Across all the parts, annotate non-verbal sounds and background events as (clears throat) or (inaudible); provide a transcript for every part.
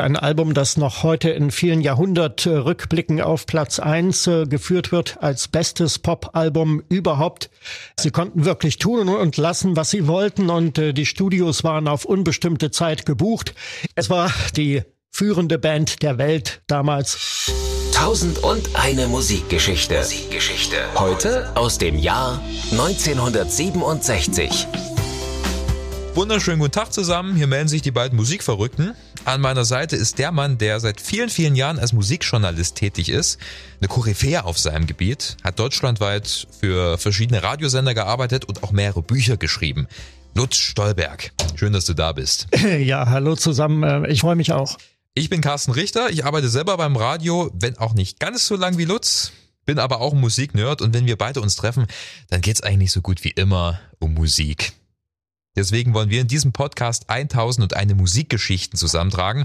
Ein Album, das noch heute in vielen Jahrhundertrückblicken auf Platz eins äh, geführt wird als bestes Pop-Album überhaupt. Sie konnten wirklich tun und lassen, was sie wollten und äh, die Studios waren auf unbestimmte Zeit gebucht. Es war die führende Band der Welt damals. Tausend und eine Musikgeschichte. Musikgeschichte. Heute aus dem Jahr 1967. Wunderschönen guten Tag zusammen. Hier melden sich die beiden Musikverrückten. An meiner Seite ist der Mann, der seit vielen, vielen Jahren als Musikjournalist tätig ist. Eine Koryphäe auf seinem Gebiet, hat deutschlandweit für verschiedene Radiosender gearbeitet und auch mehrere Bücher geschrieben. Lutz Stolberg. Schön, dass du da bist. (laughs) Ja, hallo zusammen. Äh, ich freue mich auch. Ich bin Carsten Richter. Ich arbeite selber beim Radio, wenn auch nicht ganz so lang wie Lutz. Bin aber auch ein Musiknerd und wenn wir beide uns treffen, dann geht's eigentlich so gut wie immer um Musik. Deswegen wollen wir in diesem Podcast 1001 Musikgeschichten zusammentragen.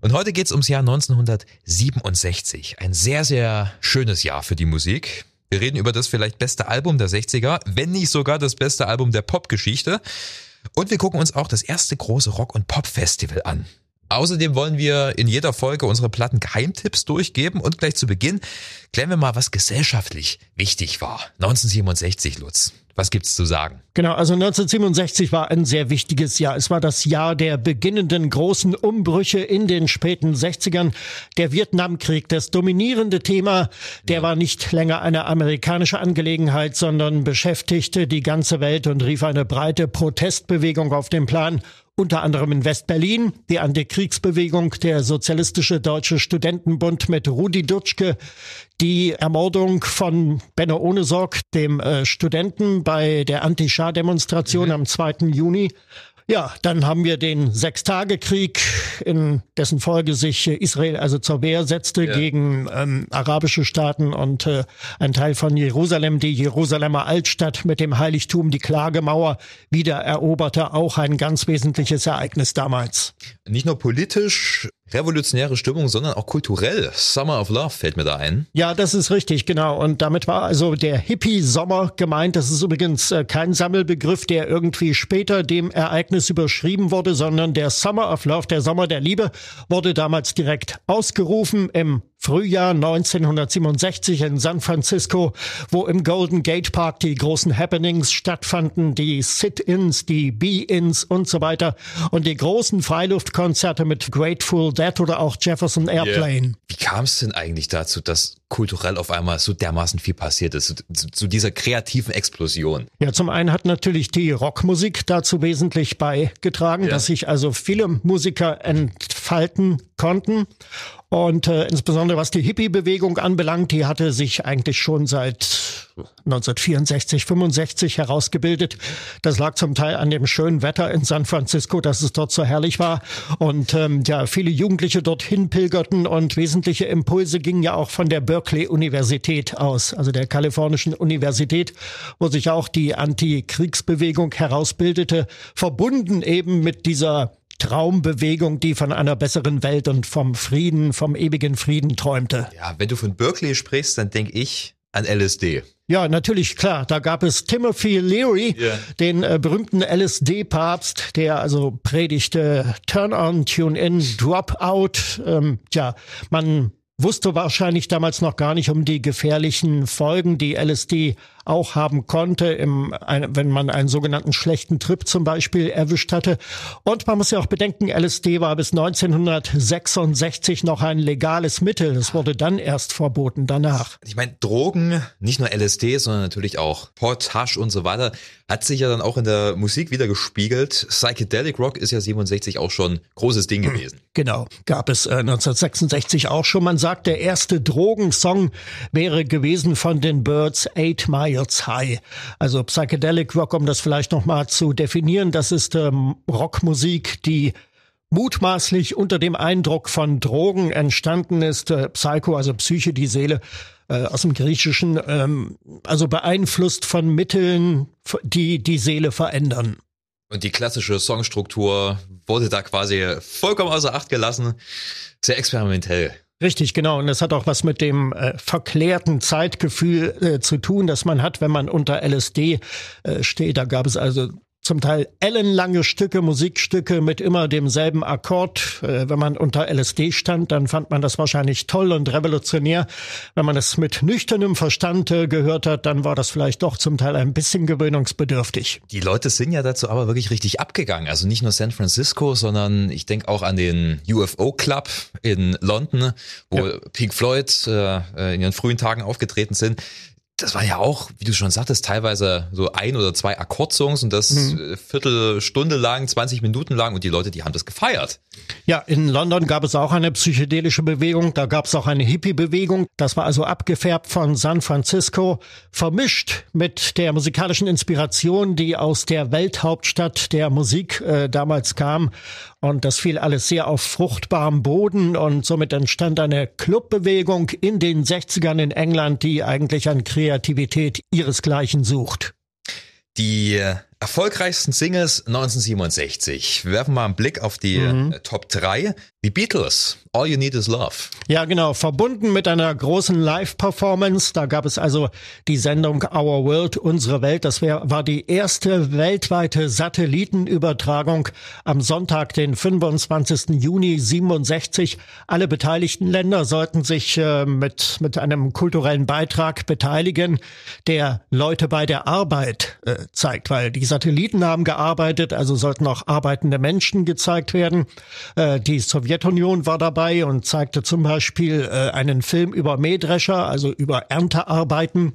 Und heute geht's ums Jahr 1967. Ein sehr, sehr schönes Jahr für die Musik. Wir reden über das vielleicht beste Album der 60er, wenn nicht sogar das beste Album der Popgeschichte. Und wir gucken uns auch das erste große Rock- und Pop-Festival an. Außerdem wollen wir in jeder Folge unsere Platten Geheimtipps durchgeben und gleich zu Beginn klären wir mal, was gesellschaftlich wichtig war. 1967, Lutz. Was gibt's zu sagen? Genau, also 1967 war ein sehr wichtiges Jahr. Es war das Jahr der beginnenden großen Umbrüche in den späten 60ern. Der Vietnamkrieg, das dominierende Thema, der war nicht länger eine amerikanische Angelegenheit, sondern beschäftigte die ganze Welt und rief eine breite Protestbewegung auf den Plan unter anderem in West-Berlin, die Antikriegsbewegung, der Sozialistische Deutsche Studentenbund mit Rudi Dutschke, die Ermordung von Benno Ohnesorg, dem äh, Studenten bei der Anti-Schah-Demonstration mhm. am 2. Juni ja, dann haben wir den Sechstagekrieg, in dessen Folge sich Israel also zur Wehr setzte ja. gegen ähm, arabische Staaten und äh, ein Teil von Jerusalem, die Jerusalemer Altstadt mit dem Heiligtum, die Klagemauer wieder eroberte, auch ein ganz wesentliches Ereignis damals. Nicht nur politisch, revolutionäre Stimmung, sondern auch kulturell. Summer of Love fällt mir da ein. Ja, das ist richtig, genau. Und damit war also der Hippie-Sommer gemeint. Das ist übrigens äh, kein Sammelbegriff, der irgendwie später dem Ereignis überschrieben wurde, sondern der Summer of Love, der Sommer der Liebe, wurde damals direkt ausgerufen im Frühjahr 1967 in San Francisco, wo im Golden Gate Park die großen Happenings stattfanden, die Sit-ins, die Be-ins und so weiter und die großen Freiluftkonzerte mit Grateful Dead oder auch Jefferson Airplane. Yeah. Wie kam es denn eigentlich dazu, dass kulturell auf einmal so dermaßen viel passiert ist, zu, zu, dieser kreativen Explosion? Ja, zum einen hat natürlich die Rockmusik dazu wesentlich beigetragen, ja. dass sich also viele Musiker entfalten konnten. Und äh, insbesondere was die Hippie-Bewegung anbelangt, die hatte sich eigentlich schon seit 1964, 65 herausgebildet. Das lag zum Teil an dem schönen Wetter in San Francisco, dass es dort so herrlich war. Und ähm, ja, viele Jugendliche dorthin pilgerten und wesentliche Impulse gingen ja auch von der Berkeley-Universität aus, also der kalifornischen Universität, wo sich auch die Antikriegsbewegung herausbildete, verbunden eben mit dieser Traumbewegung, die von einer besseren Welt und vom Frieden, vom ewigen Frieden träumte. Ja, wenn du von Berkeley sprichst, dann denke ich an LSD. Ja, natürlich, klar. Da gab es Timothy Leary, yeah. den äh, berühmten LSD-Papst, der also predigte Turn on, Tune in, Drop out. Ähm, ja, man wusste wahrscheinlich damals noch gar nicht um die gefährlichen Folgen, die LSD auch haben konnte, im, wenn man einen sogenannten schlechten Trip zum Beispiel erwischt hatte. Und man muss ja auch bedenken, LSD war bis 1966 noch ein legales Mittel. Es wurde dann erst verboten danach. Ich meine, Drogen, nicht nur LSD, sondern natürlich auch Pot, Hasch und so weiter, hat sich ja dann auch in der Musik wieder gespiegelt. Psychedelic Rock ist ja 67 auch schon großes Ding gewesen. (clears throat) Genau, gab es äh, 1966 auch schon. Man sagt, der erste Drogensong wäre gewesen von den Birds Eight Mile Miles High. Also Psychedelic Rock, um das vielleicht nochmal zu definieren, das ist ähm, Rockmusik, die mutmaßlich unter dem Eindruck von Drogen entstanden ist. Äh, Psycho, also Psyche, die Seele äh, aus dem Griechischen, ähm, also beeinflusst von Mitteln, die die Seele verändern. Und die klassische Songstruktur wurde da quasi vollkommen außer Acht gelassen. Sehr experimentell. Richtig, genau. Und das hat auch was mit dem äh, verklärten Zeitgefühl äh, zu tun, das man hat, wenn man unter LSD äh, steht. Da gab es also zum Teil ellenlange Stücke, Musikstücke mit immer demselben Akkord. Äh, wenn man unter LSD stand, dann fand man das wahrscheinlich toll und revolutionär. Wenn man es mit nüchternem Verstand äh, gehört hat, dann war das vielleicht doch zum Teil ein bisschen gewöhnungsbedürftig. Die Leute sind ja dazu aber wirklich richtig abgegangen. Also nicht nur San Francisco, sondern ich denke auch an den UFO Club in London, wo ja. Pink Floyd äh, in ihren frühen Tagen aufgetreten sind das war ja auch, wie du schon sagtest, teilweise so ein oder zwei Akkordsongs und das mhm. Viertelstunde lang, 20 Minuten lang und die Leute, die haben das gefeiert. Ja, in London gab es auch eine psychedelische Bewegung, da gab es auch eine Hippie-Bewegung. Das war also abgefärbt von San Francisco, vermischt mit der musikalischen Inspiration, die aus der Welthauptstadt der Musik äh, damals kam. Und das fiel alles sehr auf fruchtbarem Boden und somit entstand eine Clubbewegung in den 60ern in England, die eigentlich an Kreativität ihresgleichen sucht. Die erfolgreichsten Singles 1967. Wir werfen mal einen Blick auf die mhm. Äh, Top 3. Die Beatles, All You Need Is Love. Ja, genau, verbunden mit einer großen Live-Performance. Da gab es also die Sendung Our World, unsere Welt. Das wär, war die erste weltweite Satellitenübertragung am Sonntag, den 25. Juni 67. Alle beteiligten Länder sollten sich äh, mit, mit einem kulturellen Beitrag beteiligen, der Leute bei der Arbeit äh, zeigt, weil die Satelliten haben gearbeitet, also sollten auch arbeitende Menschen gezeigt werden. Äh, die Sowjetunion war dabei und zeigte zum Beispiel äh, einen Film über Mähdrescher, also über Erntearbeiten.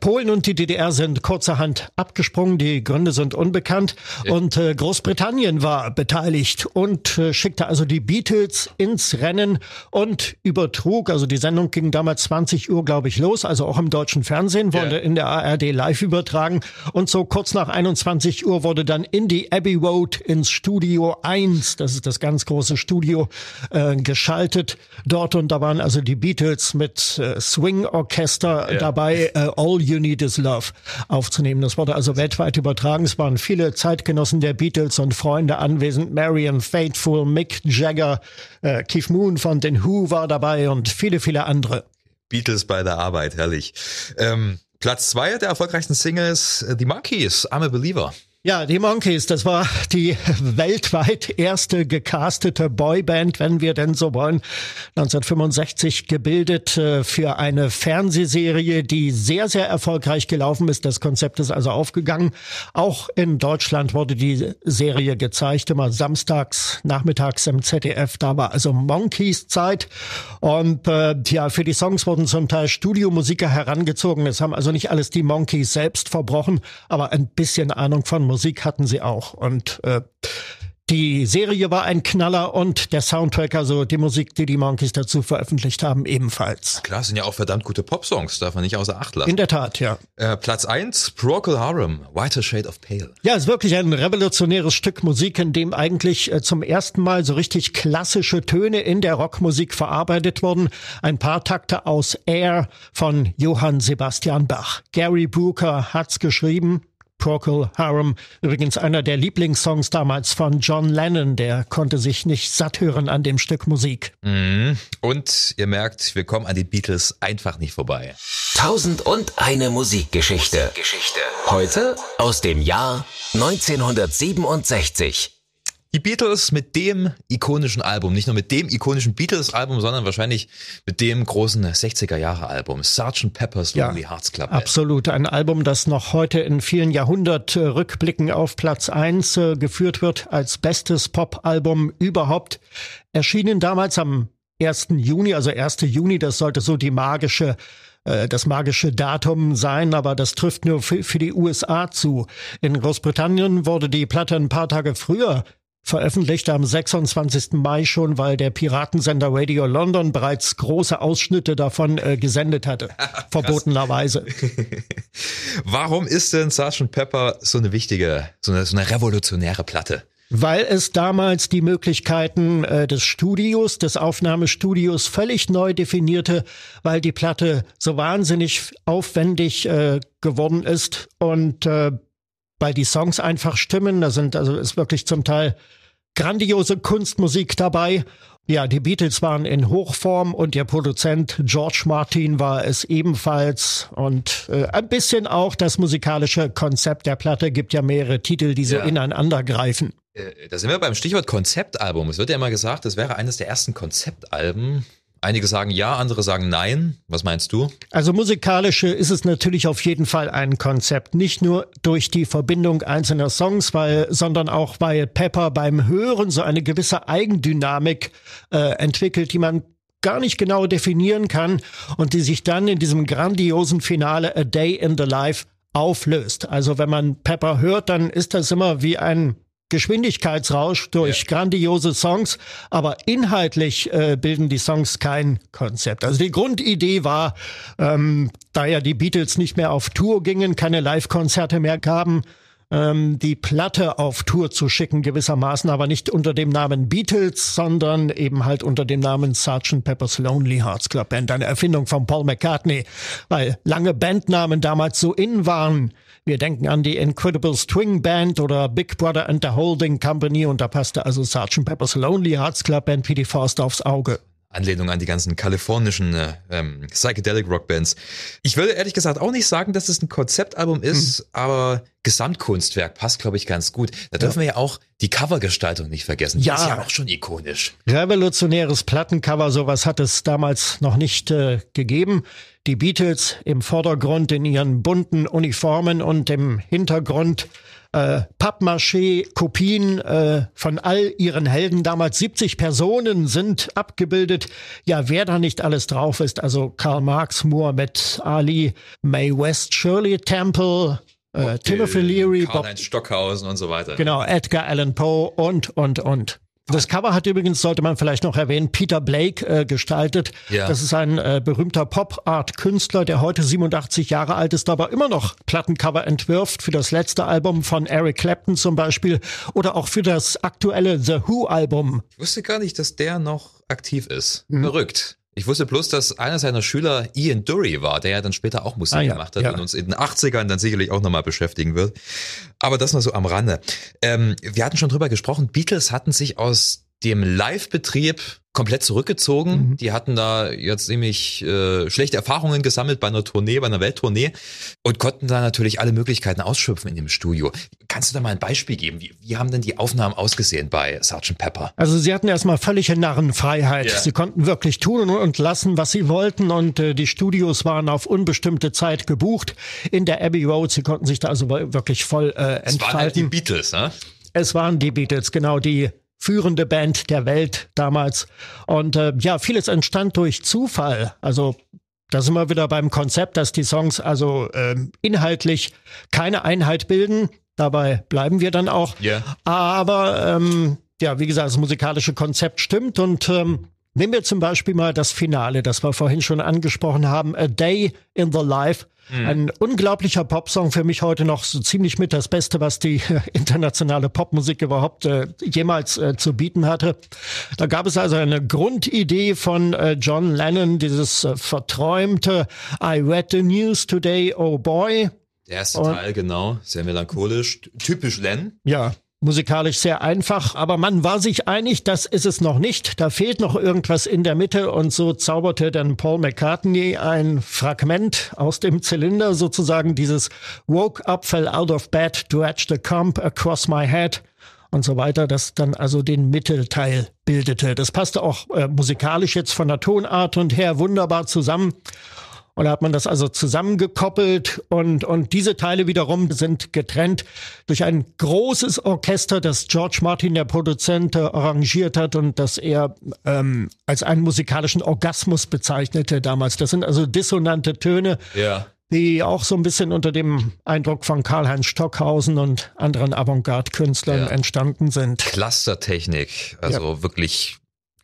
Polen und die DDR sind kurzerhand abgesprungen, die Gründe sind unbekannt. Und äh, Großbritannien war beteiligt und äh, schickte also die Beatles ins Rennen und übertrug, also die Sendung ging damals 20 Uhr, glaube ich, los, also auch im deutschen Fernsehen wurde ja. in der ARD live übertragen. Und so kurz nach 21 Uhr wurde dann in die Abbey Road ins Studio 1, das ist das ganz große Studio, äh, geschaltet. Dort und da waren also die Beatles mit äh, Swing-Orchester ja. dabei, äh, All You Need Is Love aufzunehmen. Das wurde also weltweit übertragen. Es waren viele Zeitgenossen der Beatles und Freunde anwesend. Marion Faithful, Mick Jagger, äh, Keith Moon von den Who war dabei und viele, viele andere. Beatles bei der Arbeit, herrlich. Ähm, Platz zwei der erfolgreichsten Singles, äh, The Monkeys, I'm a Believer. Ja, die Monkeys, das war die weltweit erste gecastete Boyband, wenn wir denn so wollen. 1965 gebildet äh, für eine Fernsehserie, die sehr, sehr erfolgreich gelaufen ist. Das Konzept ist also aufgegangen. Auch in Deutschland wurde die Serie gezeigt, immer samstags, nachmittags im ZDF. Da war also Monkeys Zeit. Und äh, ja, für die Songs wurden zum Teil Studiomusiker herangezogen. Es haben also nicht alles die Monkeys selbst verbrochen, aber ein bisschen Ahnung von Musik hatten sie auch. Und äh, die Serie war ein Knaller und der Soundtrack, also die Musik, die die Monkeys dazu veröffentlicht haben, ebenfalls. Klar, sind ja auch verdammt gute Popsongs, darf man nicht außer Acht lassen. In der Tat, ja. Äh, Platz eins, Procol Harum, Whiter Shade of Pale. Ja, ist wirklich ein revolutionäres Stück Musik, in dem eigentlich äh, zum ersten Mal so richtig klassische Töne in der Rockmusik verarbeitet wurden. Ein paar Takte aus Air von Johann Sebastian Bach. Gary Brooker hat's geschrieben, Procol Harum, übrigens einer der Lieblingssongs damals von John Lennon, der konnte sich nicht satt hören an dem Stück Musik. Mhm. Und ihr merkt, wir kommen an die Beatles einfach nicht vorbei. Tausend und eine Musikgeschichte. Musikgeschichte. Heute aus dem Jahr 1967. Die Beatles mit dem ikonischen Album, nicht nur mit dem ikonischen Beatles-Album, sondern wahrscheinlich mit dem großen 60er-Jahre-Album, Sgt. Pepper's Lonely ja, Hearts Club. Absolut, ein Album, das noch heute in vielen Jahrhundert-Rückblicken auf Platz eins äh, geführt wird als bestes Pop-Album überhaupt. Erschienen damals am 1. Juni, also 1. Juni, das sollte so die magische äh, das magische Datum sein, aber das trifft nur für die USA zu. In Großbritannien wurde die Platte ein paar Tage früher veröffentlichte am 26. Mai schon, weil der Piratensender Radio London bereits große Ausschnitte davon äh, gesendet hatte, (laughs) verbotenerweise. (laughs) Warum ist denn Sgt. Pepper so eine wichtige, so eine, so eine revolutionäre Platte? Weil es damals die Möglichkeiten äh, des Studios, des Aufnahmestudios völlig neu definierte, weil die Platte so wahnsinnig aufwendig äh, geworden ist und äh, weil die Songs einfach stimmen. Da sind also ist wirklich zum Teil grandiose Kunstmusik dabei. Ja, die Beatles waren in Hochform und ihr Produzent George Martin war es ebenfalls. Und äh, ein bisschen auch das musikalische Konzept der Platte gibt ja mehrere Titel, die so Ja. ineinander greifen. Äh, Da sind wir beim Stichwort Konzeptalbum. Es wird ja immer gesagt, das wäre eines der ersten Konzeptalben. Einige sagen ja, andere sagen nein. Was meinst du? Also musikalische ist es natürlich auf jeden Fall ein Konzept. Nicht nur durch die Verbindung einzelner Songs, weil, sondern auch weil Pepper beim Hören so eine gewisse Eigendynamik äh, entwickelt, die man gar nicht genau definieren kann und die sich dann in diesem grandiosen Finale A Day in the Life auflöst. Also wenn man Pepper hört, dann ist das immer wie ein Geschwindigkeitsrausch durch grandiose Songs, aber inhaltlich äh, bilden die Songs kein Konzept. Also die Grundidee war, ähm, da ja die Beatles nicht mehr auf Tour gingen, keine Live-Konzerte mehr gaben, ähm, die Platte auf Tour zu schicken gewissermaßen, aber nicht unter dem Namen Beatles, sondern eben halt unter dem Namen Sgt. Pepper's Lonely Hearts Club Band, eine Erfindung von Paul McCartney, weil lange Bandnamen damals so in waren. Wir denken an die Incredible String Band oder Big Brother and the Holding Company und da passte also Sgt. Pepper's Lonely Hearts Club Band wie die Faust aufs Auge. Anlehnung an die ganzen kalifornischen äh, ähm, Psychedelic Rock Bands. Ich würde ehrlich gesagt auch nicht sagen, dass es ein Konzeptalbum ist, aber Gesamtkunstwerk passt, glaube ich, ganz gut. Da dürfen wir ja auch die Covergestaltung nicht vergessen. Die Ja. ist ja auch schon ikonisch. Revolutionäres Plattencover, sowas hat es damals noch nicht äh, gegeben. Die Beatles im Vordergrund in ihren bunten Uniformen und im Hintergrund äh, Pappmaché-Kopien äh, von all ihren Helden. Damals 70 Personen sind abgebildet. Ja, wer da nicht alles drauf ist, also Karl Marx, Muhammad Ali, Mae West, Shirley Temple, äh, Timothy Leary, Bob Karl-Heinz Stockhausen und so weiter. Genau, Edgar Allan Poe und, und, und. Das Cover hat übrigens, sollte man vielleicht noch erwähnen, Peter Blake äh, gestaltet. Ja. Das ist ein äh, berühmter Pop-Art-Künstler, der heute 87 Jahre alt ist, aber immer noch Plattencover entwirft für das letzte Album von Eric Clapton zum Beispiel oder auch für das aktuelle The Who-Album. Ich wusste gar nicht, dass der noch aktiv ist. Mhm. Verrückt. Ich wusste bloß, dass einer seiner Schüler Ian Dury war, der ja dann später auch Musik Ah, ja, gemacht hat ja. und uns in den 80ern dann sicherlich auch nochmal beschäftigen wird. Aber das nur so am Rande. Ähm, wir hatten schon drüber gesprochen, Beatles hatten sich aus dem Live-Betrieb komplett zurückgezogen. Mhm. Die hatten da jetzt nämlich äh, schlechte Erfahrungen gesammelt bei einer Tournee, bei einer Welttournee und konnten da natürlich alle Möglichkeiten ausschöpfen in dem Studio. Kannst du da mal ein Beispiel geben? Wie, wie haben denn die Aufnahmen ausgesehen bei Sgt. Pepper? Also sie hatten erstmal völlige Narrenfreiheit. Ja. Sie konnten wirklich tun und lassen, was sie wollten und äh, die Studios waren auf unbestimmte Zeit gebucht in der Abbey Road. Sie konnten sich da also wirklich voll äh, Es waren halt die entfalten. Beatles, ne? Es waren die Beatles, genau die führende Band der Welt damals. Und äh, ja, vieles entstand durch Zufall. Also da sind wir wieder beim Konzept, dass die Songs also ähm, inhaltlich keine Einheit bilden. Dabei bleiben wir dann auch. Ja. Aber ähm, ja, wie gesagt, das musikalische Konzept stimmt und ähm, nehmen wir zum Beispiel mal das Finale, das wir vorhin schon angesprochen haben, A Day in the Life. Ein unglaublicher Popsong für mich heute noch so ziemlich mit das Beste, was die äh, internationale Popmusik überhaupt äh, jemals äh, zu bieten hatte. Da gab es also eine Grundidee von äh, John Lennon, dieses äh, verträumte I read the news today, oh boy. Der erste Teil, genau. Sehr melancholisch. Typisch Len. Ja, musikalisch sehr einfach, aber man war sich einig, das ist es noch nicht. Da fehlt noch irgendwas in der Mitte und so zauberte dann Paul McCartney ein Fragment aus dem Zylinder, sozusagen dieses Woke up, fell out of bed, dredged the comb across my head und so weiter, das dann also den Mittelteil bildete. Das passte auch äh, musikalisch jetzt von der Tonart und her wunderbar zusammen. Und da hat man das also zusammengekoppelt und, und diese Teile wiederum sind getrennt durch ein großes Orchester, das George Martin, der Produzent, äh, arrangiert hat und das er ähm, als einen musikalischen Orgasmus bezeichnete damals. Das sind also dissonante Töne, Ja. die auch so ein bisschen unter dem Eindruck von Karl-Heinz Stockhausen und anderen Avantgarde-Künstlern Ja. entstanden sind. Clustertechnik. Also wirklich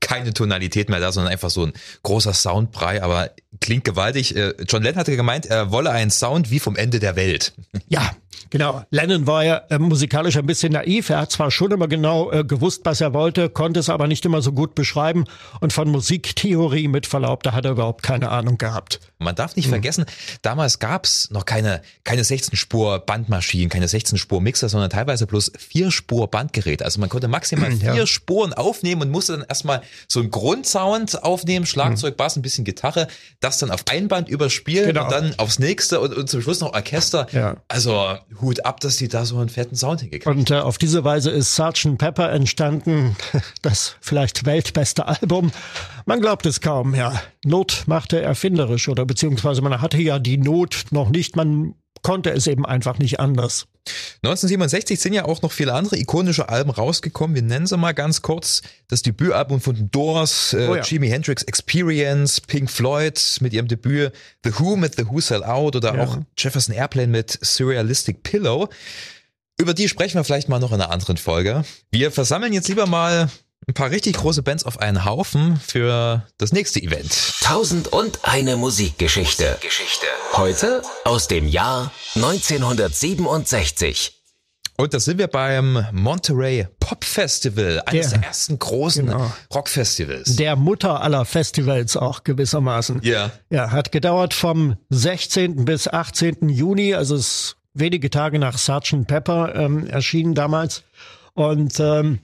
keine Tonalität mehr da, sondern einfach so ein großer Soundbrei, aber klingt gewaltig. Äh, John Lennon hatte gemeint, er wolle einen Sound wie vom Ende der Welt. (laughs) Ja, Genau. Lennon war ja äh, musikalisch ein bisschen naiv. Er hat zwar schon immer genau äh, gewusst, was er wollte, konnte es aber nicht immer so gut beschreiben. Und von Musiktheorie mit Verlaub, da hat er überhaupt keine Ahnung gehabt. Man darf nicht mhm. vergessen, damals gab's noch keine, keine 16-Spur-Bandmaschinen, keine 16-Spur-Mixer, sondern teilweise bloß 4-Spur-Bandgeräte. Also man konnte maximal vier ja. Spuren aufnehmen und musste dann erstmal so einen Grundsound aufnehmen, Schlagzeug, mhm. Bass, ein bisschen Gitarre, das dann auf ein Band überspielen genau. und dann aufs nächste und, und zum Schluss noch Orchester. Ja. Also Hut ab, dass die da so einen fetten Sound hingekriegt Und äh, auf diese Weise ist Sgt. Pepper entstanden, (laughs) das vielleicht weltbeste Album. Man glaubt es kaum, ja. Not machte erfinderisch oder beziehungsweise man hatte ja die Not noch nicht, man konnte es eben einfach nicht anders. 1967 sind ja auch noch viele andere ikonische Alben rausgekommen. Wir nennen sie mal ganz kurz. Das Debütalbum von Doors, äh, oh ja. Jimi Hendrix Experience, Pink Floyd mit ihrem Debüt, The Who mit The Who Sell Out oder ja. auch Jefferson Airplane mit Surrealistic Pillow. Über die sprechen wir vielleicht mal noch in einer anderen Folge. Wir versammeln jetzt lieber mal ein paar richtig große Bands auf einen Haufen für das nächste Event. Tausend und eine Musikgeschichte. Geschichte. Heute aus dem Jahr 1967. Und da sind wir beim Monterey Pop Festival, eines der, der ersten großen genau. Rockfestivals. Der Mutter aller Festivals auch gewissermaßen. Ja. Ja, hat gedauert vom 16. bis 18. Juni, also es wenige Tage nach Sgt. Pepper ähm, erschienen damals. Und ähm,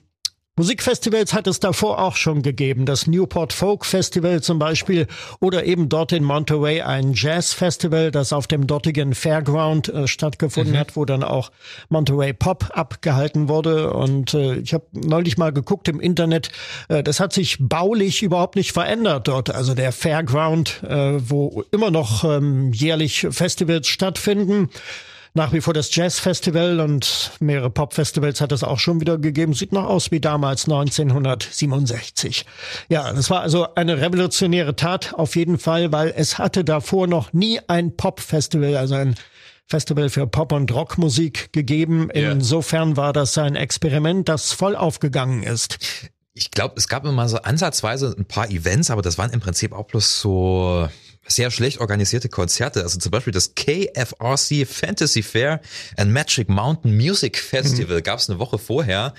Musikfestivals hat es davor auch schon gegeben. Das Newport Folk Festival zum Beispiel oder eben dort in Monterey ein Jazz Festival, das auf dem dortigen Fairground äh, stattgefunden mhm. hat, wo dann auch Monterey Pop abgehalten wurde. Und äh, ich habe neulich mal geguckt im Internet, äh, das hat sich baulich überhaupt nicht verändert dort. Also der Fairground, äh, wo immer noch ähm, jährlich Festivals stattfinden nach wie vor das Jazz-Festival und mehrere Pop-Festivals hat es auch schon wieder gegeben. Sieht noch aus wie damals 1967. Ja, das war also eine revolutionäre Tat auf jeden Fall, weil es hatte davor noch nie ein Pop-Festival, also ein Festival für Pop- und Rockmusik gegeben. Insofern war das ein Experiment, das voll aufgegangen ist ich glaube, es gab immer so ansatzweise ein paar Events, aber das waren im Prinzip auch bloß so sehr schlecht organisierte Konzerte. Also zum Beispiel das KFRC Fantasy Fair and Magic Mountain Music Festival mhm. gab es eine Woche vorher.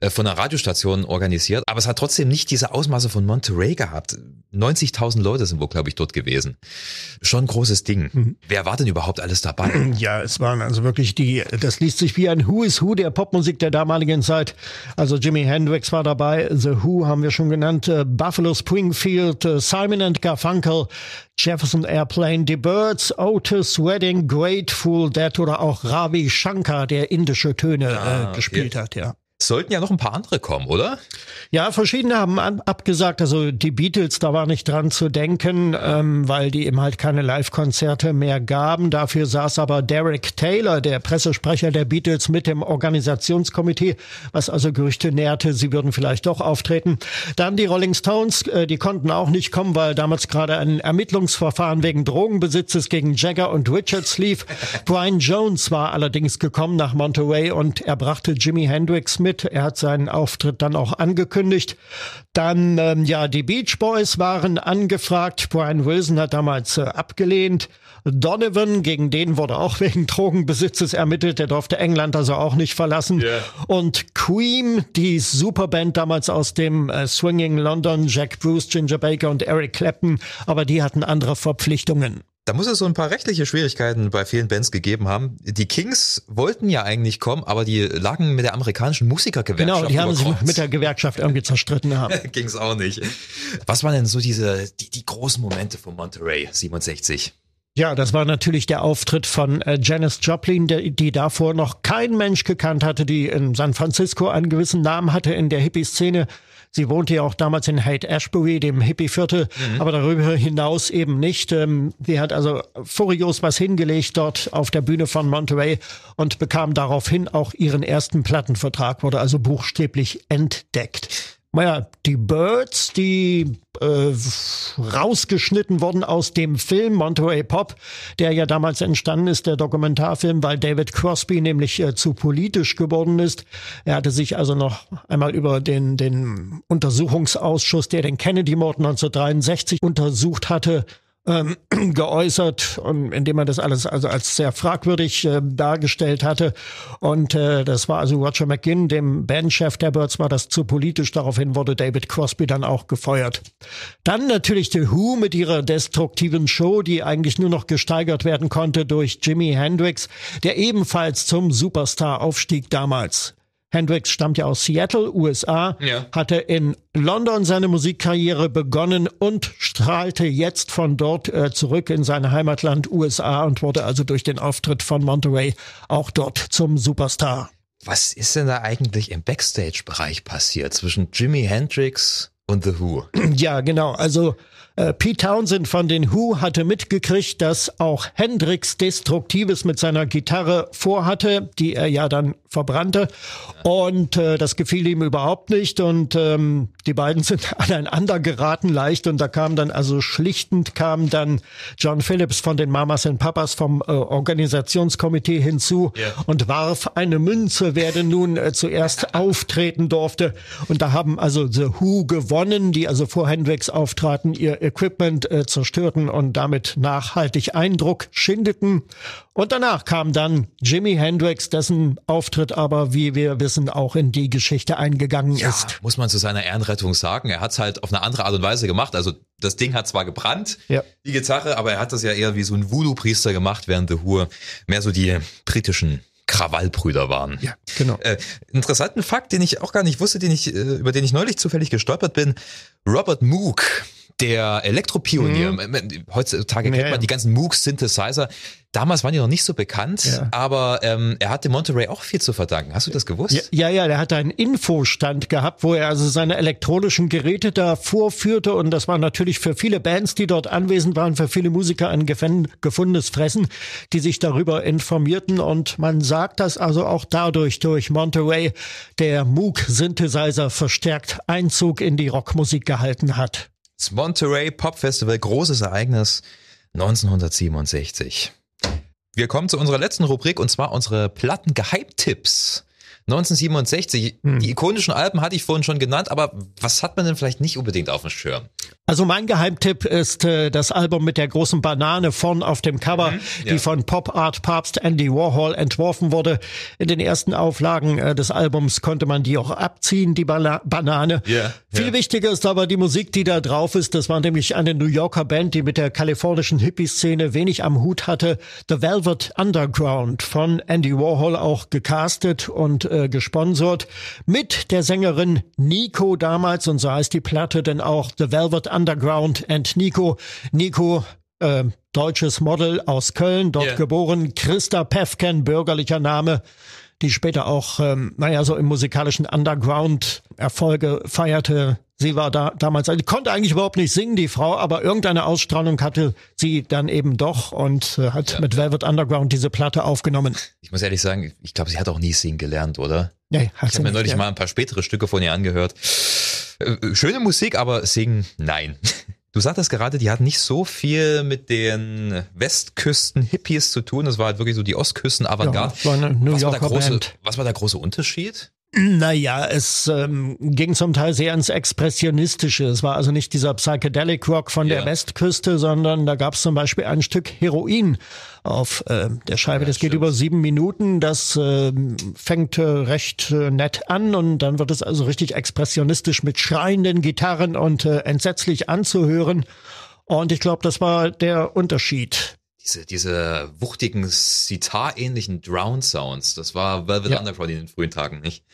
Äh, von einer Radiostation organisiert, aber es hat trotzdem nicht diese Ausmaße von Monterey gehabt. 90.000 Leute sind wohl, glaube ich, dort gewesen. Schon ein großes Ding. Mhm. Wer war denn überhaupt alles dabei? (clears throat) Ja, es waren also wirklich die, das liest sich wie ein Who is Who der Popmusik der damaligen Zeit. Also Jimi Hendrix war dabei, The Who haben wir schon genannt, äh, Buffalo Springfield, äh, Simon and Garfunkel, Jefferson Airplane, The Birds, Otis Wedding, Grateful Dead oder auch Ravi Shankar, der indische Töne ah, äh, gespielt okay. hat, ja sollten ja noch ein paar andere kommen, oder? Ja, verschiedene haben abgesagt. Also die Beatles, da war nicht dran zu denken, ähm, weil die eben halt keine Live-Konzerte mehr gaben. Dafür saß aber Derek Taylor, der Pressesprecher der Beatles, mit dem Organisationskomitee, was also Gerüchte nährte, sie würden vielleicht doch auftreten. Dann die Rolling Stones, äh, die konnten auch nicht kommen, weil damals gerade ein Ermittlungsverfahren wegen Drogenbesitzes gegen Jagger und Richards lief. (laughs) Brian Jones war allerdings gekommen nach Monterey und er brachte Jimi Hendrix mit mit. Er hat seinen Auftritt dann auch angekündigt. Dann, ähm, ja, die Beach Boys waren angefragt. Brian Wilson hat damals äh, abgelehnt. Donovan, gegen den wurde auch (laughs) wegen Drogenbesitzes ermittelt. Der durfte England also auch nicht verlassen. Yeah. Und Queen, die Superband damals aus dem äh, Swinging London, Jack Bruce, Ginger Baker und Eric Clapton, aber die hatten andere Verpflichtungen. Da muss es so ein paar rechtliche Schwierigkeiten bei vielen Bands gegeben haben. Die Kings wollten ja eigentlich kommen, aber die lagen mit der amerikanischen Musikergewerkschaft. Genau, die haben sich mit der Gewerkschaft irgendwie zerstritten haben. (laughs) Ging's auch nicht. Was waren denn so diese, die, die großen Momente von Monterey 67? Ja, das war natürlich der Auftritt von äh, Janis Joplin, die, die davor noch kein Mensch gekannt hatte, die in San Francisco einen gewissen Namen hatte in der Hippie-Szene. Sie wohnte ja auch damals in Haight Ashbury, dem Hippie-Viertel, mhm. aber darüber hinaus eben nicht. Ähm, sie hat also furios was hingelegt dort auf der Bühne von Monterey und bekam daraufhin auch ihren ersten Plattenvertrag, wurde also buchstäblich entdeckt naja, die Birds, die äh, rausgeschnitten wurden aus dem Film Monterey Pop, der ja damals entstanden ist, der Dokumentarfilm, weil David Crosby nämlich äh, zu politisch geworden ist. Er hatte sich also noch einmal über den, den Untersuchungsausschuss, der den Kennedy-Mord 1963 untersucht hatte, ähm, (clears throat) geäußert, und indem er das alles also als sehr fragwürdig äh, dargestellt hatte. Und äh, das war also Roger McGinn, dem Bandchef der Birds, war das zu politisch. Daraufhin wurde David Crosby dann auch gefeuert. Dann natürlich The Who mit ihrer destruktiven Show, die eigentlich nur noch gesteigert werden konnte durch Jimi Hendrix, der ebenfalls zum Superstar aufstieg damals. Hendrix stammt ja aus Seattle, USA, ja. hatte in London seine Musikkarriere begonnen und strahlte jetzt von dort äh, zurück in sein Heimatland USA und wurde also durch den Auftritt von Monterey auch dort zum Superstar. Was ist denn da eigentlich im Backstage-Bereich passiert zwischen Jimi Hendrix und The Who? Ja, genau. Also äh, Pete Townsend von den Who hatte mitgekriegt, dass auch Hendrix Destruktives mit seiner Gitarre vorhatte, die er ja dann verbrannte. Und äh, das gefiel ihm überhaupt nicht. Und ähm, die beiden sind (laughs) aneinander geraten leicht. Und da kam dann also schlichtend kam dann John Phillips von den Mamas and Papas vom äh, Organisationskomitee hinzu yeah. und warf eine Münze, wer denn nun äh, zuerst auftreten durfte. Und da haben also The Who gewonnen, die also vor Hendrix auftraten, ihr Equipment äh, zerstörten und damit nachhaltig Eindruck schindeten. Und danach kam dann Jimi Hendrix, dessen Auftritt aber, wie wir wissen, auch in die Geschichte eingegangen ja, ist. Muss man zu seiner Ehrenrettung sagen. Er hat es halt auf eine andere Art und Weise gemacht. Also das Ding hat zwar gebrannt, ja. die Gitarre, aber er hat das ja eher wie so ein Voodoo-Priester gemacht, während The Who mehr so die britischen Krawallbrüder waren. Ja, genau. Äh, interessanten Fakt, den ich auch gar nicht wusste, den ich, äh, über den ich neulich zufällig gestolpert bin. Robert Moog, der Elektropionier. Mhm. Heutzutage kennt man die ganzen Moog-Synthesizer. Damals waren die noch nicht so bekannt, ja. aber ähm, er hatte Monterey auch viel zu verdanken. Hast du das gewusst? Ja, ja, ja, der hatte einen Infostand gehabt, wo er also seine elektronischen Geräte da vorführte und das war natürlich für viele Bands, die dort anwesend waren, für viele Musiker ein gefundenes Fressen, die sich darüber informierten und man sagt, dass also auch dadurch durch Monterey der Moog-Synthesizer verstärkt Einzug in die Rockmusik gehalten hat. Das Monterey Pop Festival, großes Ereignis 1967. Wir kommen zu unserer letzten Rubrik und zwar unsere Platten-Geheimtipps. 1967. Hm. Die ikonischen Alben hatte ich vorhin schon genannt, aber was hat man denn vielleicht nicht unbedingt auf dem Schirm? Also mein Geheimtipp ist äh, das Album mit der großen Banane vorn auf dem Cover, mhm, ja. die von Pop Art Papst Andy Warhol entworfen wurde. In den ersten Auflagen äh, des Albums konnte man die auch abziehen, die Bana Banane. Yeah, Viel yeah. wichtiger ist aber die Musik, die da drauf ist. Das war nämlich eine New Yorker Band, die mit der kalifornischen Hippie-Szene wenig am Hut hatte. The Velvet Underground von Andy Warhol auch gecastet und äh, gesponsert. Mit der Sängerin Nico damals, und so heißt die Platte denn auch The Velvet Underground and Nico. Nico, äh, deutsches Model aus Köln, dort yeah. geboren. Christa Pefken, bürgerlicher Name, die später auch, ähm, naja, so im musikalischen Underground Erfolge feierte. Sie war da damals, also konnte eigentlich überhaupt nicht singen, die Frau, aber irgendeine Ausstrahlung hatte sie dann eben doch und äh, hat ja, mit Velvet Underground diese Platte aufgenommen. Ich muss ehrlich sagen, ich glaube, sie hat auch nie singen gelernt, oder? Nee, hat ich habe mir neulich ja. mal ein paar spätere Stücke von ihr angehört. Äh, schöne Musik, aber singen, nein. (laughs) Du sagtest gerade, die hat nicht so viel mit den Westküsten-Hippies zu tun. Das war halt wirklich so die Ostküsten-Avantgarde. Ja, was, war der große, was war der große Unterschied? Naja, es ähm, ging zum Teil sehr ins Expressionistische. Es war also nicht dieser Psychedelic Rock von yeah. der Westküste, sondern da gab es zum Beispiel ein Stück Heroin auf äh, der Scheibe. Ja, das stimmt. geht über sieben Minuten. Das äh, fängt äh, recht äh, nett an und dann wird es also richtig expressionistisch mit schreienden Gitarren und äh, entsetzlich anzuhören. Und ich glaube, das war der Unterschied diese, diese wuchtigen Sitar-ähnlichen Drown-Sounds. Das war Velvet ja. Underground in den frühen Tagen nicht.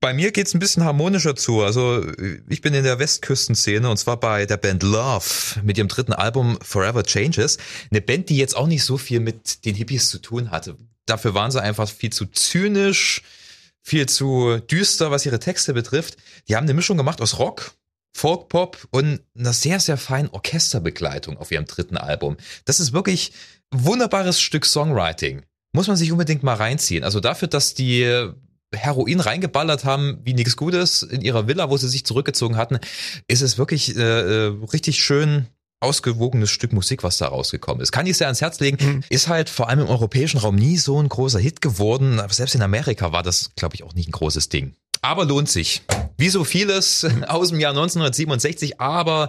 Bei mir geht's ein bisschen harmonischer zu. Also ich bin in der Westküstenszene und zwar bei der Band Love mit ihrem dritten Album Forever Changes. Eine Band, die jetzt auch nicht so viel mit den Hippies zu tun hatte. Dafür waren sie einfach viel zu zynisch, viel zu düster, was ihre Texte betrifft. Die haben eine Mischung gemacht aus Rock, Folkpop und einer sehr, sehr feinen Orchesterbegleitung auf ihrem dritten Album. Das ist wirklich wunderbares Stück Songwriting. Muss man sich unbedingt mal reinziehen. Also dafür, dass die Heroin reingeballert haben wie nichts Gutes in ihrer Villa, wo sie sich zurückgezogen hatten, ist es wirklich äh, äh richtig schön ausgewogenes Stück Musik, was da rausgekommen ist. Kann ich sehr ans Herz legen. Mhm. Ist halt vor allem im europäischen Raum nie so ein großer Hit geworden. Aber selbst in Amerika war das, glaube ich, auch nicht ein großes Ding. Aber lohnt sich. Wie so vieles (laughs) aus dem Jahr 1967, aber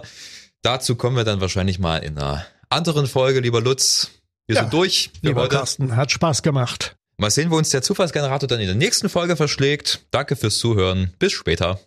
dazu kommen wir dann wahrscheinlich mal in einer anderen Folge, lieber Lutz. Wir Ja, sind durch. für Lieber heute. Carsten, hat Spaß gemacht. Mal sehen, wo uns der Zufallsgenerator dann in der nächsten Folge verschlägt. Danke fürs Zuhören. Bis später.